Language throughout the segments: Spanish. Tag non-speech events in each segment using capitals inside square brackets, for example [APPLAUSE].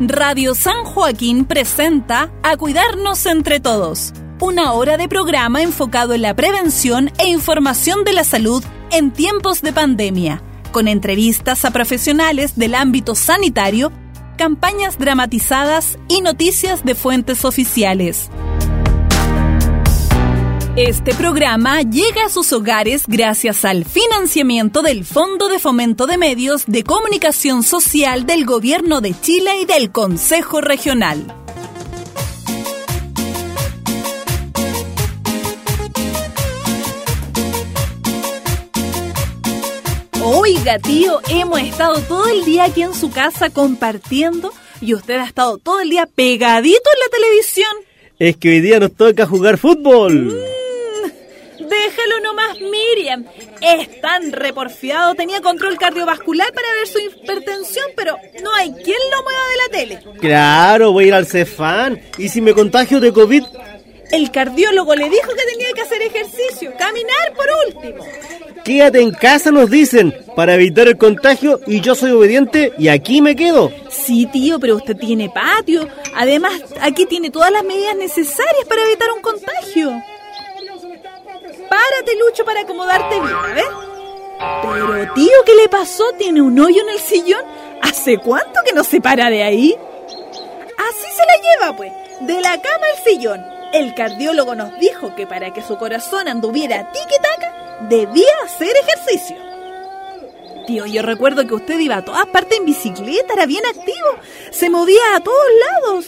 Radio San Joaquín presenta A Cuidarnos entre Todos, una hora de programa enfocado en la prevención e información de la salud en tiempos de pandemia, con entrevistas a profesionales del ámbito sanitario, campañas dramatizadas y noticias de fuentes oficiales. Este programa llega a sus hogares gracias al financiamiento del Fondo de Fomento de Medios de Comunicación Social del Gobierno de Chile y del Consejo Regional. Oiga, tío, hemos estado todo el día aquí en su casa compartiendo y usted ha estado todo el día pegadito en la televisión. Es que hoy día nos toca jugar fútbol. Mm, Miriam. Es tan reporfiado, tenía control cardiovascular para ver su hipertensión, pero no hay quien lo mueva de la tele. Claro, voy a ir al Cefán. ¿Y si me contagio de COVID? El cardiólogo le dijo que tenía que hacer ejercicio, caminar por último. Quédate en casa, nos dicen, para evitar el contagio y yo soy obediente y aquí me quedo. Sí, tío, pero usted tiene patio. Además, aquí tiene todas las medidas necesarias para evitar un contagio. Párate, Lucho, para acomodarte bien, a ver. Pero, tío, ¿qué le pasó? ¿Tiene un hoyo en el sillón? ¿Hace cuánto que no se para de ahí? Así se la lleva, pues, de la cama al sillón. El cardiólogo nos dijo que para que su corazón anduviera tiqui-taca, debía hacer ejercicio. Tío, yo recuerdo que usted iba a todas partes en bicicleta, era bien activo, se movía a todos lados.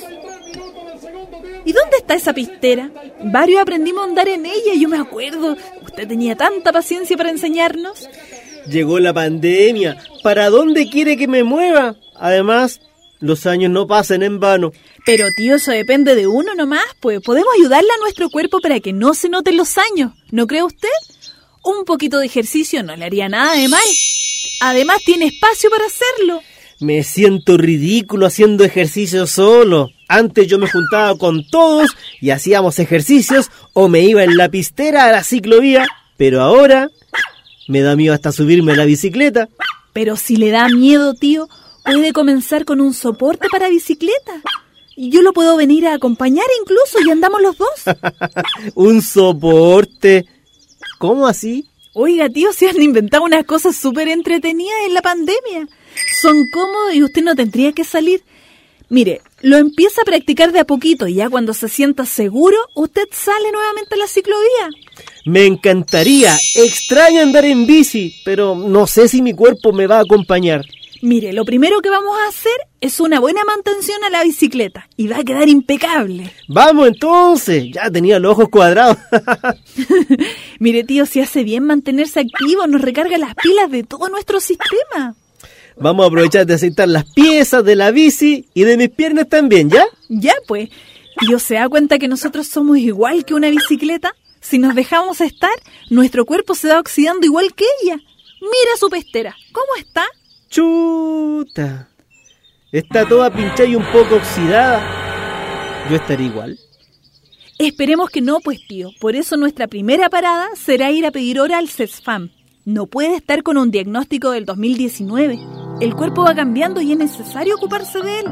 ¿Y dónde está esa pistera? Varios aprendimos a andar en ella, yo me acuerdo. Usted tenía tanta paciencia para enseñarnos. Llegó la pandemia. ¿Para dónde quiere que me mueva? Además, los años no pasan en vano. Pero tío, eso depende de uno nomás, pues podemos ayudarle a nuestro cuerpo para que no se noten los años, ¿no cree usted? Un poquito de ejercicio no le haría nada de mal. Además tiene espacio para hacerlo. Me siento ridículo haciendo ejercicio solo. Antes yo me juntaba con todos y hacíamos ejercicios o me iba en la pistera a la ciclovía, pero ahora me da miedo hasta subirme a la bicicleta. Pero si le da miedo, tío, puede comenzar con un soporte para bicicleta. Y yo lo puedo venir a acompañar incluso y andamos los dos. [LAUGHS] un soporte. ¿Cómo así? Oiga, tío, se han inventado unas cosas súper entretenidas en la pandemia son cómodos y usted no tendría que salir. Mire, lo empieza a practicar de a poquito y ya cuando se sienta seguro, usted sale nuevamente a la ciclovía. Me encantaría, extraño andar en bici, pero no sé si mi cuerpo me va a acompañar. Mire, lo primero que vamos a hacer es una buena mantención a la bicicleta y va a quedar impecable. Vamos entonces, ya tenía los ojos cuadrados. [LAUGHS] Mire, tío, si hace bien mantenerse activo, nos recarga las pilas de todo nuestro sistema. Vamos a aprovechar de aceitar las piezas de la bici y de mis piernas también, ¿ya? Ya, pues. Dios se da cuenta que nosotros somos igual que una bicicleta. Si nos dejamos estar, nuestro cuerpo se va oxidando igual que ella. Mira su pestera. ¿Cómo está? Chuta. Está toda pinchada y un poco oxidada. ¿Yo estaré igual? Esperemos que no, pues tío. Por eso nuestra primera parada será ir a pedir hora al CESFAM. No puede estar con un diagnóstico del 2019 el cuerpo va cambiando y es necesario ocuparse de él.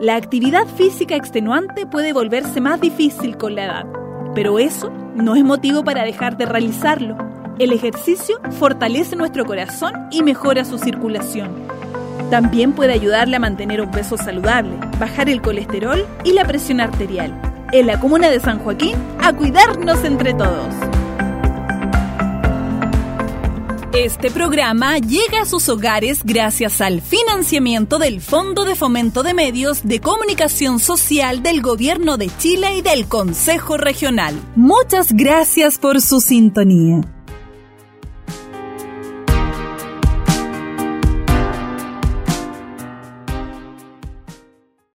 La actividad física extenuante puede volverse más difícil con la edad, pero eso no es motivo para dejar de realizarlo. El ejercicio fortalece nuestro corazón y mejora su circulación. También puede ayudarle a mantener un peso saludable, bajar el colesterol y la presión arterial. En la comuna de San Joaquín, a cuidarnos entre todos. Este programa llega a sus hogares gracias al financiamiento del Fondo de Fomento de Medios de Comunicación Social del Gobierno de Chile y del Consejo Regional. Muchas gracias por su sintonía.